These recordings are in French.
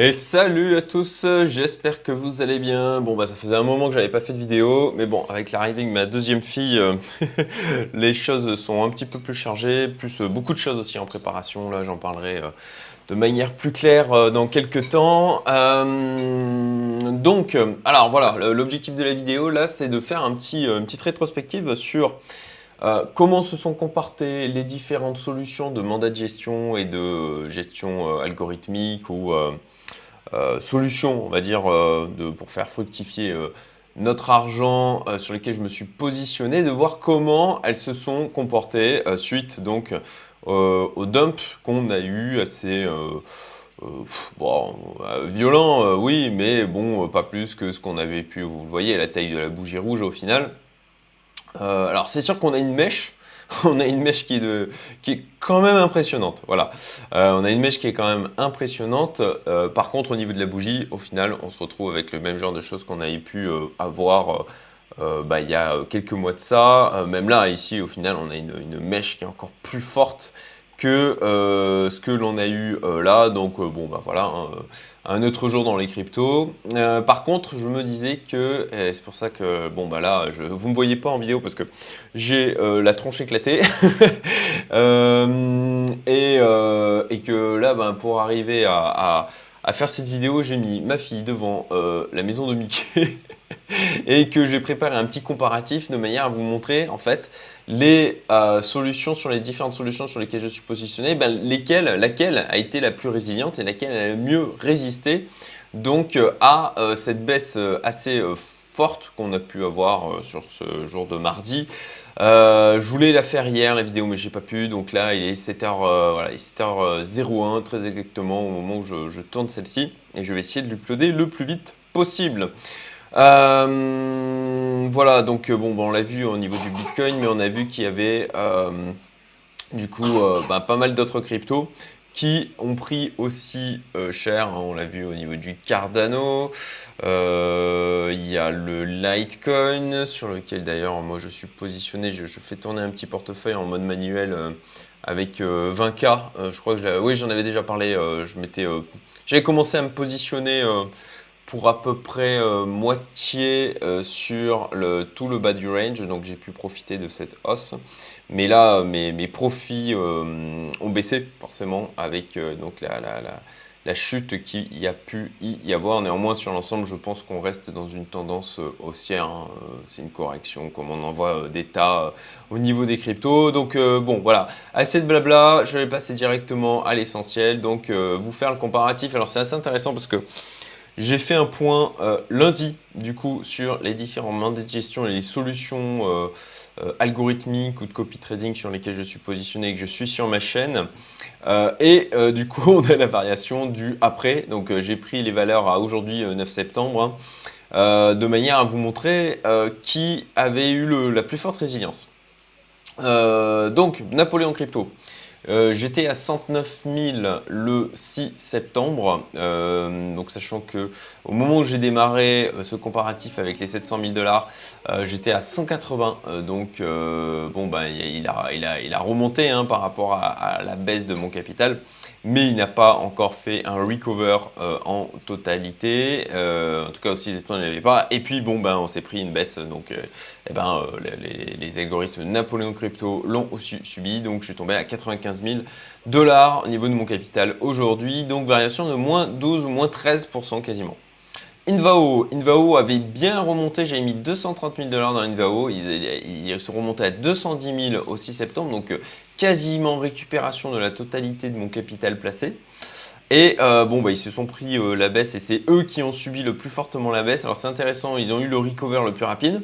Et salut à tous, j'espère que vous allez bien. Bon bah ça faisait un moment que j'avais pas fait de vidéo, mais bon avec l'arrivée de ma deuxième fille, euh, les choses sont un petit peu plus chargées, plus euh, beaucoup de choses aussi en préparation, là j'en parlerai euh, de manière plus claire dans quelques temps. donc, alors voilà, l'objectif de la vidéo là c'est de faire une petite rétrospective sur comment se sont comportées les différentes solutions de mandat de gestion et de gestion algorithmique ou euh, solutions, on va dire, euh, pour faire fructifier euh, notre argent sur lesquels je me suis positionné, de voir comment elles se sont comportées suite donc au dump qu'on a eu assez violent, oui, mais bon, pas plus que ce qu'on avait pu, vous le voyez, la taille de la bougie rouge au final. Alors c'est sûr qu'on a une mèche on a une mèche qui est, quand même impressionnante. Voilà. Euh, on a une mèche qui est quand même impressionnante. Euh, par contre, au niveau de la bougie, au final, on se retrouve avec le même genre de choses qu'on avait pu euh, avoir bah, il y a quelques mois de ça. même là, ici, au final, on a une, mèche qui est encore plus forte que euh, ce que l'on a eu euh, là. Donc euh, bon, bah voilà, hein, un autre jour dans les cryptos. par contre, je me disais que, c'est pour ça que, bon bah là, je, vous me voyez pas en vidéo parce que j'ai la tronche éclatée. et, et, que là, ben, pour arriver à faire cette vidéo, j'ai mis ma fille devant la maison de Mickey et que j'ai préparé un petit comparatif de manière à vous montrer en fait les euh, solutions sur les différentes solutions sur lesquelles je suis positionné, ben, lesquelles, laquelle a été la plus résiliente et laquelle a le mieux résisté donc euh, à euh, cette baisse assez forte qu'on a pu avoir sur ce jour de mardi. Je voulais la faire hier la vidéo mais j'ai pas pu. Donc là il est 7h, voilà, 7h01 très exactement au moment où je, tourne celle-ci. Et je vais essayer de l'uploader le plus vite possible. Euh, voilà, donc euh, bon, on l'a vu au niveau du Bitcoin, mais on a vu qu'il y avait euh, du coup bah, pas mal d'autres cryptos qui ont pris aussi cher. Hein. on l'a vu au niveau du Cardano. Il y a le Litecoin sur lequel d'ailleurs moi je suis positionné. Je, fais tourner un petit portefeuille en mode manuel avec 20K. je crois que oui, j'en avais déjà parlé. je j'avais commencé à me positionner pour à peu près euh, moitié euh, sur tout le bas du range, donc j'ai pu profiter de cette hausse. Mais là, mes, mes profits euh, ont baissé forcément avec donc la chute qu'il y a pu y avoir. Néanmoins, sur l'ensemble, je pense qu'on reste dans une tendance haussière. Hein. C'est une correction, comme on en voit des tas au niveau des cryptos. Donc bon, voilà, assez de blabla. Je vais passer directement à l'essentiel. Donc vous faire le comparatif. Alors c'est assez intéressant parce que j'ai fait un point euh, lundi, du coup, sur les différents mandats de gestion et les solutions euh, euh, algorithmiques ou de copy trading sur lesquelles je suis positionné et que je suis sur ma chaîne. et du coup, on a la variation du après. Donc, j'ai pris les valeurs à aujourd'hui, 9 septembre, hein, de manière à vous montrer qui avait eu la plus forte résilience. donc, Napoléon Crypto. Euh, j'étais à 109 000 le 6 septembre, euh, donc sachant que au moment où j'ai démarré euh, ce comparatif avec les 700 000 dollars, j'étais à 180. donc bon ben il a, remonté hein, par rapport à, la baisse de mon capital, mais il n'a pas encore fait un recover en totalité. en tout cas aussi il ne l'avait pas. Et puis bon ben on s'est pris une baisse donc eh ben, les, les, algorithmes Napoléon Crypto l'ont aussi subi. Donc je suis tombé à 95 000 dollars au niveau de mon capital aujourd'hui. Donc variation de moins 12 ou moins 13% quasiment. Invao, Invao avait bien remonté, j'avais mis 230 000 dollars dans Invao, il, il, se remontait à 210 000 au 6 septembre, donc euh, quasiment récupération de la totalité de mon capital placé. Et euh, bon, bah, ils se sont pris euh, la baisse et c'est eux qui ont subi le plus fortement la baisse. Alors c'est intéressant, ils ont eu le recover le plus rapide.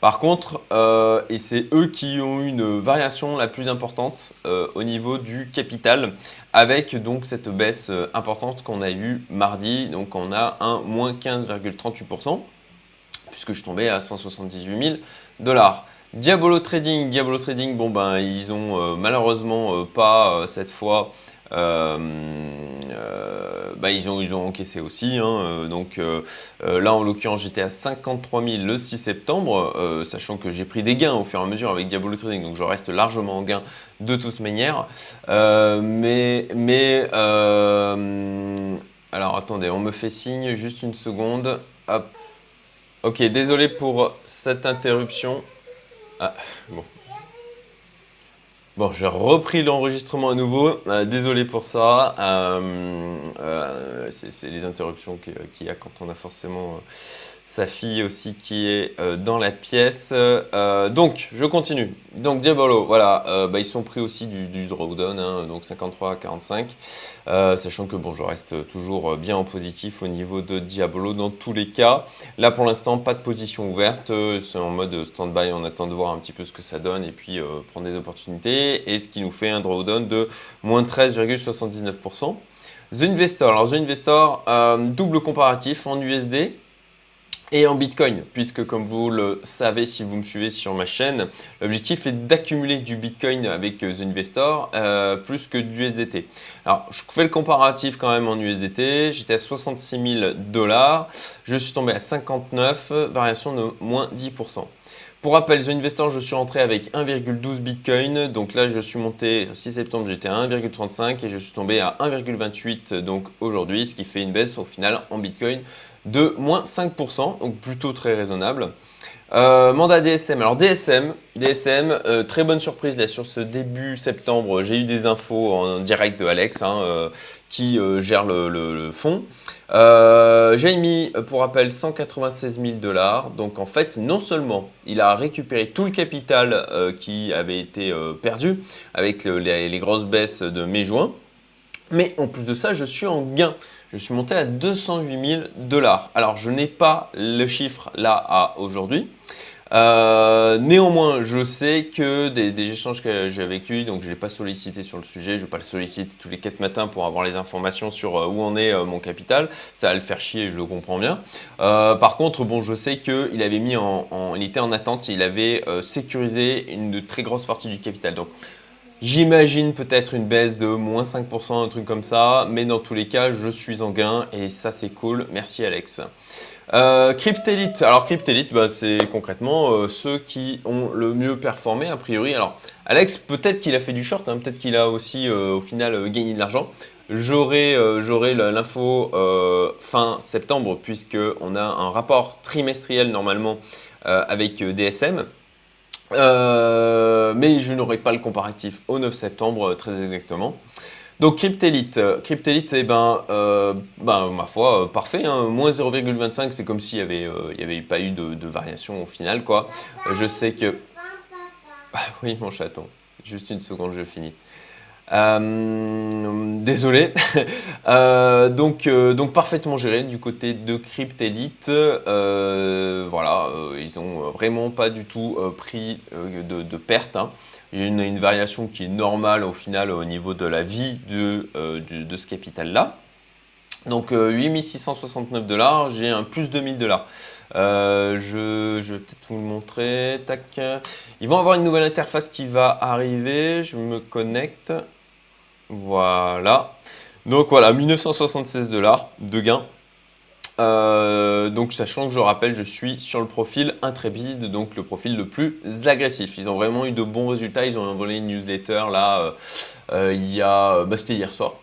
Par contre, euh, et c'est eux qui ont eu une variation la plus importante au niveau du capital, avec donc cette baisse importante qu'on a eue mardi. Donc on a un moins 15,38%, puisque je tombais à 178 000 dollars. Diabolo Trading, Diabolo Trading, bon ben ils ont malheureusement pas cette fois euh, euh, bah, ils, ont, ils encaissé aussi. Hein, euh, donc là, en l'occurrence, j'étais à 53 000 le 6 septembre, sachant que j'ai pris des gains au fur et à mesure avec Diabolo Trading, donc je reste largement en gain de toute manière. mais mais Alors attendez, on me fait signe, juste une seconde. Hop. Ok, désolé pour cette interruption. Ah, bon. Bon, j'ai repris l'enregistrement à nouveau. Euh, désolé pour ça. Euh, euh, c'est les interruptions qu'il y a quand on a forcément sa fille aussi qui est euh, dans la pièce. Euh, donc, je continue. Donc, Diabolo, voilà, euh, bah, ils sont pris aussi du, drawdown, hein, donc 53 à 45, sachant que bon, je reste toujours bien en positif au niveau de Diabolo dans tous les cas. Là, pour l'instant, pas de position ouverte, c'est en mode stand-by, on attend de voir un petit peu ce que ça donne et puis prendre des opportunités, et ce qui nous fait un drawdown de moins 13,79%. The Investor, alors The Investor, double comparatif en USD, et en Bitcoin, puisque comme vous le savez si vous me suivez sur ma chaîne, l'objectif est d'accumuler du Bitcoin avec euh, The Investor euh, plus que du USDT. Alors, je fais le comparatif quand même en USDT, j'étais à 66 000 dollars, je suis tombé à 59, variation de moins 10%. Pour rappel, The Investor, je suis rentré avec 1,12 Bitcoin. Donc là, je suis monté, 6 septembre, j'étais à 1,35 et je suis tombé à 1,28 donc aujourd'hui, ce qui fait une baisse au final en Bitcoin de moins 5%, donc plutôt très raisonnable. Euh, mandat DSM. Alors DSM, DSM, euh, très bonne surprise là sur ce début septembre. J'ai eu des infos en direct de Alex hein, euh, qui gère le, fonds. J'ai mis pour rappel 196 000 dollars. Donc en fait, non seulement il a récupéré tout le capital qui avait été perdu avec les, les, grosses baisses de mai-juin, mais en plus de ça, je suis en gain je suis monté à 208 000 dollars. Alors, je n'ai pas le chiffre là à aujourd'hui. Euh, néanmoins, je sais que des, échanges que j'ai avec lui, donc je ne l'ai pas sollicité sur le sujet, je ne vais pas le solliciter tous les 4 matins pour avoir les informations sur euh, où en est euh, mon capital. Ça va le faire chier, je le comprends bien. par contre, bon, je sais qu'il avait mis en, il était en attente, il avait sécurisé une très grosse partie du capital. Donc, J'imagine peut-être une baisse de moins 5%, un truc comme ça, mais dans tous les cas, je suis en gain et ça c'est cool. Merci Alex. Euh, Cryptelite, alors Cryptelite, bah, c'est concrètement euh, ceux qui ont le mieux performé a priori. Alors Alex, peut-être qu'il a fait du short, hein, peut-être qu'il a aussi euh, au final euh, gagné de l'argent. J'aurai l'info fin septembre puisqu'on a un rapport trimestriel normalement avec DSM. Euh, mais je n'aurai pas le comparatif au 9 septembre, euh, très exactement. Donc Cryptelite, euh, Cryptelite, eh ben, ben, ma foi, parfait, hein. moins 0,25, c'est comme s'il n'y avait, il avait pas eu de, variation au final, quoi. je sais que... Ah, oui, mon chaton, juste une seconde, je finis. Euh, désolé. Euh, donc, euh, donc parfaitement géré du côté de Cryptelite. voilà, ils ont vraiment pas du tout pris de, de perte. Hein. Il y a une, variation qui est normale au final au niveau de la vie de, de, ce capital-là. Donc 8669 dollars, j'ai un plus de 1000 dollars. je, je, vais peut-être vous le montrer. Tac. Ils vont avoir une nouvelle interface qui va arriver. Je me connecte. Voilà. Donc voilà, 1976 dollars de gain. Euh, donc sachant que je rappelle, je suis sur le profil intrépide, donc le profil le plus agressif. Ils ont vraiment eu de bons résultats. Ils ont envoyé une newsletter là, euh, euh, il y a, bah, c'était hier soir.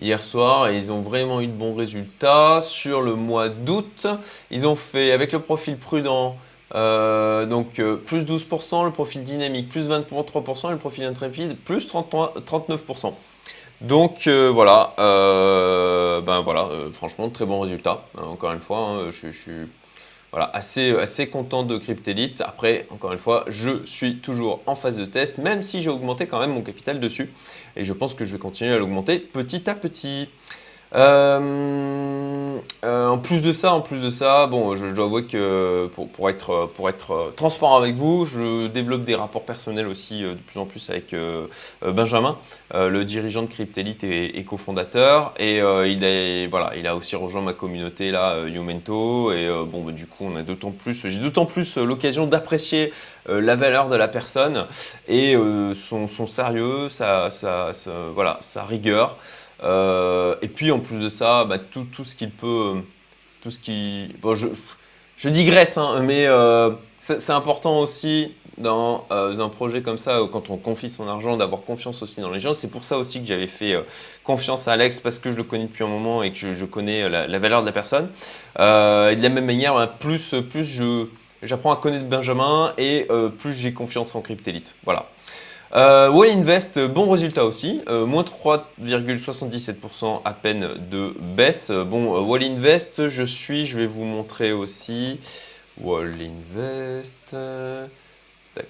Hier soir, ils ont vraiment eu de bons résultats. Sur le mois d'août, ils ont fait avec le profil prudent. donc plus 12%, le profil dynamique plus 23% et le profil intrépide plus 39%. Donc euh, voilà, euh, ben voilà, euh, franchement très bon résultat. Hein, encore une fois, hein, je, suis assez, assez content de Cryptelite. Après, encore une fois, je suis toujours en phase de test, même si j'ai augmenté quand même mon capital dessus. Et je pense que je vais continuer à l'augmenter petit à petit. Euh, en plus de ça, en plus de ça, bon, je, dois avouer que pour, être, pour être transparent avec vous, je développe des rapports personnels aussi euh, de plus en plus avec Benjamin, le dirigeant de Cryptelite et, cofondateur. Et il, a, voilà, il a aussi rejoint ma communauté là. Et bon, bah, du coup, on a d'autant plus, j'ai d'autant plus l'occasion d'apprécier la valeur de la personne et son, sérieux, sa, voilà, sa rigueur. Euh, et puis en plus de ça, bah, tout, tout, ce qu'il peut, tout ce qui, bon, je, je digresse, hein, mais euh, c'est important aussi dans un projet comme ça, quand on confie son argent, d'avoir confiance aussi dans les gens. C'est pour ça aussi que j'avais fait confiance à Alex parce que je le connais depuis un moment et que je, connais la, valeur de la personne. et de la même manière, ben, plus, plus j'apprends à connaître Benjamin et plus j'ai confiance en Cryptelite. Voilà. Euh, Wall Invest, bon résultat aussi, euh, moins 3,77% à peine de baisse. Bon, euh, Wall Invest, je suis, je vais vous montrer aussi. Wall Invest, tac,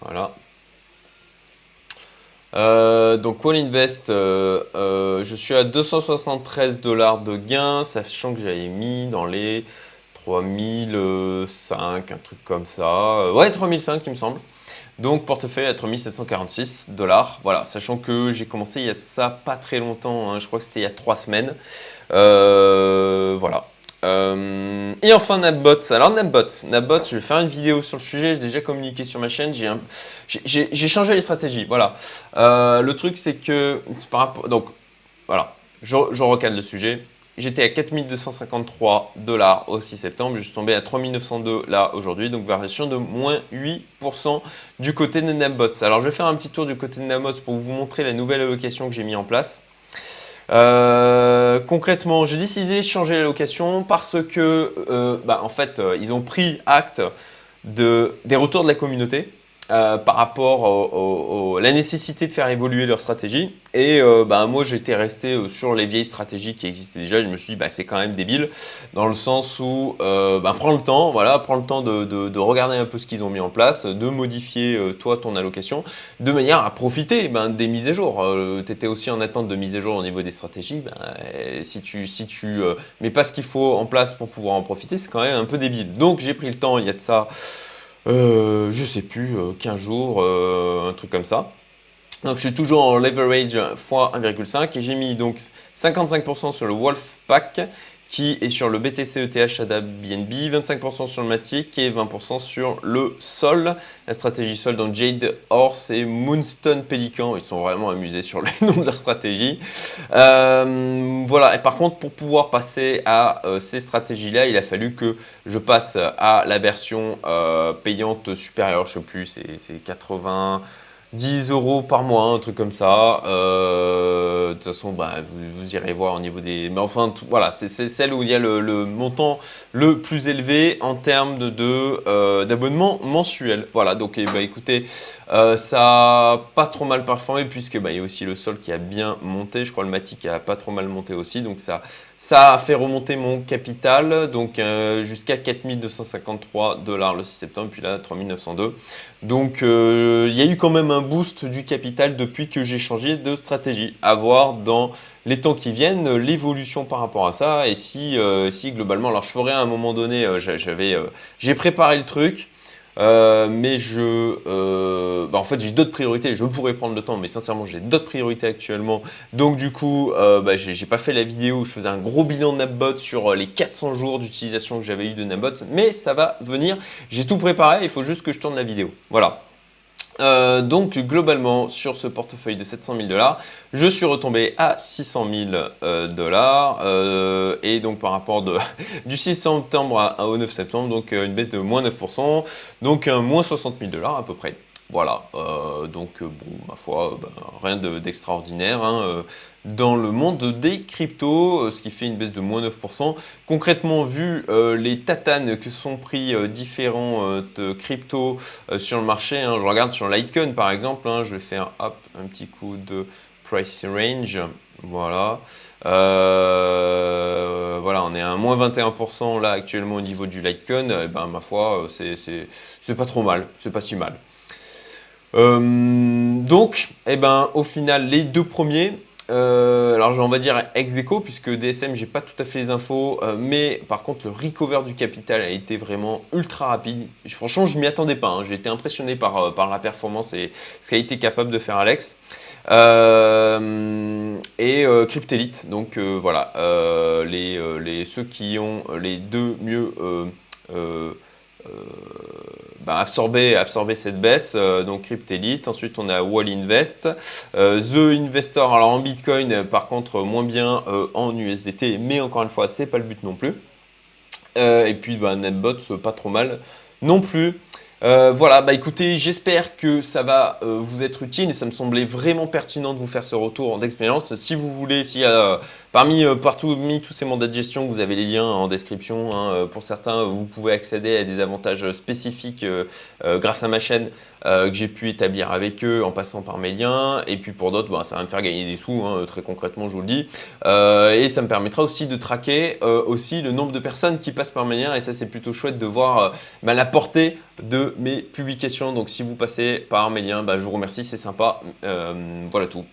voilà. donc Wall Invest, je suis à 273 dollars de gain, sachant que j'avais mis dans les 3005, un truc comme ça. ouais, 3005 il me semble. Donc portefeuille à 3746 dollars. Voilà, sachant que j'ai commencé il y a ça pas très longtemps, hein. je crois que c'était il y a trois semaines. Euh, voilà. Euh, et enfin Napbots. Alors Napbots, Napbots, je vais faire une vidéo sur le sujet, j'ai déjà communiqué sur ma chaîne, j'ai changé les stratégies. Voilà. Euh, le truc c'est que, donc voilà, je, je recale le sujet. J'étais à 4253 dollars au 6 septembre, je suis tombé à 3902 là aujourd'hui, donc variation de moins 8% du côté de Nambots. Alors je vais faire un petit tour du côté de Nambots pour vous montrer la nouvelle allocation que j'ai mis en place. Euh, concrètement, j'ai décidé de changer l'allocation parce que, euh, bah, en fait, euh, ils ont pris acte de, des retours de la communauté. Euh, par rapport à la nécessité de faire évoluer leur stratégie. Et euh, bah, moi, j'étais resté euh, sur les vieilles stratégies qui existaient déjà. Je me suis dit, bah, c'est quand même débile, dans le sens où, bah, prends le temps, voilà, prends le temps de, regarder un peu ce qu'ils ont mis en place, de modifier, toi, ton allocation, de manière à profiter ben, des mises à jour. tu étais aussi en attente de mise à jour au niveau des stratégies. Ben, si tu, si tu mets pas ce qu'il faut en place pour pouvoir en profiter, c'est quand même un peu débile. Donc, j'ai pris le temps, il y a de ça euh, je sais plus, 15 euh, jours, euh, un truc comme ça. Donc je suis toujours en leverage x 1,5 et j'ai mis donc 55% sur le Wolf Pack qui est sur le BTC ETH ADA BNB, 25% sur le Matic et 20% sur le Sol. La stratégie Sol dans Jade Horse et Moonstone Pelican, ils sont vraiment amusés sur le nom de leur stratégie. Euh, voilà, et par contre, pour pouvoir passer à euh, ces stratégies-là, il a fallu que je passe à la version euh, payante supérieure, je ne sais plus, c'est 80... 10 euros par mois, un truc comme ça. Euh, de toute façon, bah, vous, irez voir au niveau des. Mais enfin, voilà, c'est celle où il y a le, montant le plus élevé en termes euh, d'abonnement mensuel. Voilà, donc ben, écoutez, euh, ça n'a pas trop mal performé puisque bah, il y a aussi le sol qui a bien monté. Je crois le Matic a pas trop mal monté aussi. Donc ça, ça a fait remonter mon capital donc jusqu'à 4253 dollars le 6 septembre, puis là 3902. Donc il y a eu quand même un boost du capital depuis que j'ai changé de stratégie. À voir dans les temps qui viennent l'évolution par rapport à ça et si, euh, si globalement, alors je ferai à un moment donné, euh, j'avais, euh, j'ai préparé le truc. Mais je, bah, en fait, j'ai d'autres priorités. Je pourrais prendre le temps, mais sincèrement, j'ai d'autres priorités actuellement. Donc, du coup, bah, j'ai pas fait la vidéo où je faisais un gros bilan de Napbot sur les 400 jours d'utilisation que j'avais eu de Napbot, mais ça va venir. J'ai tout préparé. Il faut juste que je tourne la vidéo. Voilà. Euh, donc globalement sur ce portefeuille de 700 000 dollars, je suis retombé à 600 000 euh, dollars euh, et donc par rapport du 6 septembre au 9 septembre, donc une baisse de moins 9%, donc moins 60 000 dollars à peu près. Voilà, euh, donc euh, bon, ma foi, ben, rien d'extraordinaire hein, euh, dans le monde des cryptos, ce qui fait une baisse de moins 9%. Concrètement, vu les tatanes que sont pris différents cryptos sur le marché, hein, je regarde sur Litecoin par exemple, hein, je vais faire un petit coup de price range. Voilà. voilà, on est à moins 21% là actuellement au niveau du Litecoin. Eh ben, ma foi, c'est pas trop mal, c'est pas si mal. Euh, donc, eh ben, au final, les deux premiers, euh, alors on va dire ex aequo puisque DSM j'ai pas tout à fait les infos, euh, mais par contre le recover du capital a été vraiment ultra rapide. Franchement je m'y attendais pas, hein. j'ai été impressionné par, par la performance et ce qu'a été capable de faire Alex. et Cryptelite, donc voilà, les, les, ceux qui ont les deux mieux bah, absorber, absorber cette baisse. Euh, donc Cryptelite. Ensuite, on a Wall Invest. Euh, The Investor, alors en Bitcoin, par contre, moins bien euh, en USDT. Mais encore une fois, c'est pas le but non plus. et puis, bah, NetBots, pas trop mal non plus. Euh, voilà, bah écoutez, j'espère que ça va euh, vous être utile et ça me semblait vraiment pertinent de vous faire ce retour d'expérience. Si vous voulez, y a parmi, partout, tous ces mandats de gestion, vous avez les liens en description. Hein, pour certains, vous pouvez accéder à des avantages spécifiques grâce à ma chaîne que j'ai pu établir avec eux en passant par mes liens. Et puis pour d'autres, bah, ça va me faire gagner des sous, hein, très concrètement, je vous le dis. et ça me permettra aussi de traquer aussi le nombre de personnes qui passent par mes liens. Et ça, c'est plutôt chouette de voir bah, la portée de mes publications. Donc si vous passez par mes liens, bah, je vous remercie, c'est sympa. Euh, voilà tout.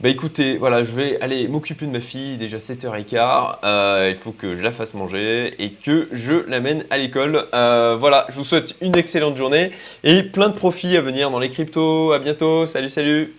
Bah écoutez, voilà, je vais aller m'occuper de ma fille, déjà 7h15, euh, il faut que je la fasse manger et que je l'amène à l'école. Euh, voilà, je vous souhaite une excellente journée et plein de profits à venir dans les cryptos. À bientôt, salut salut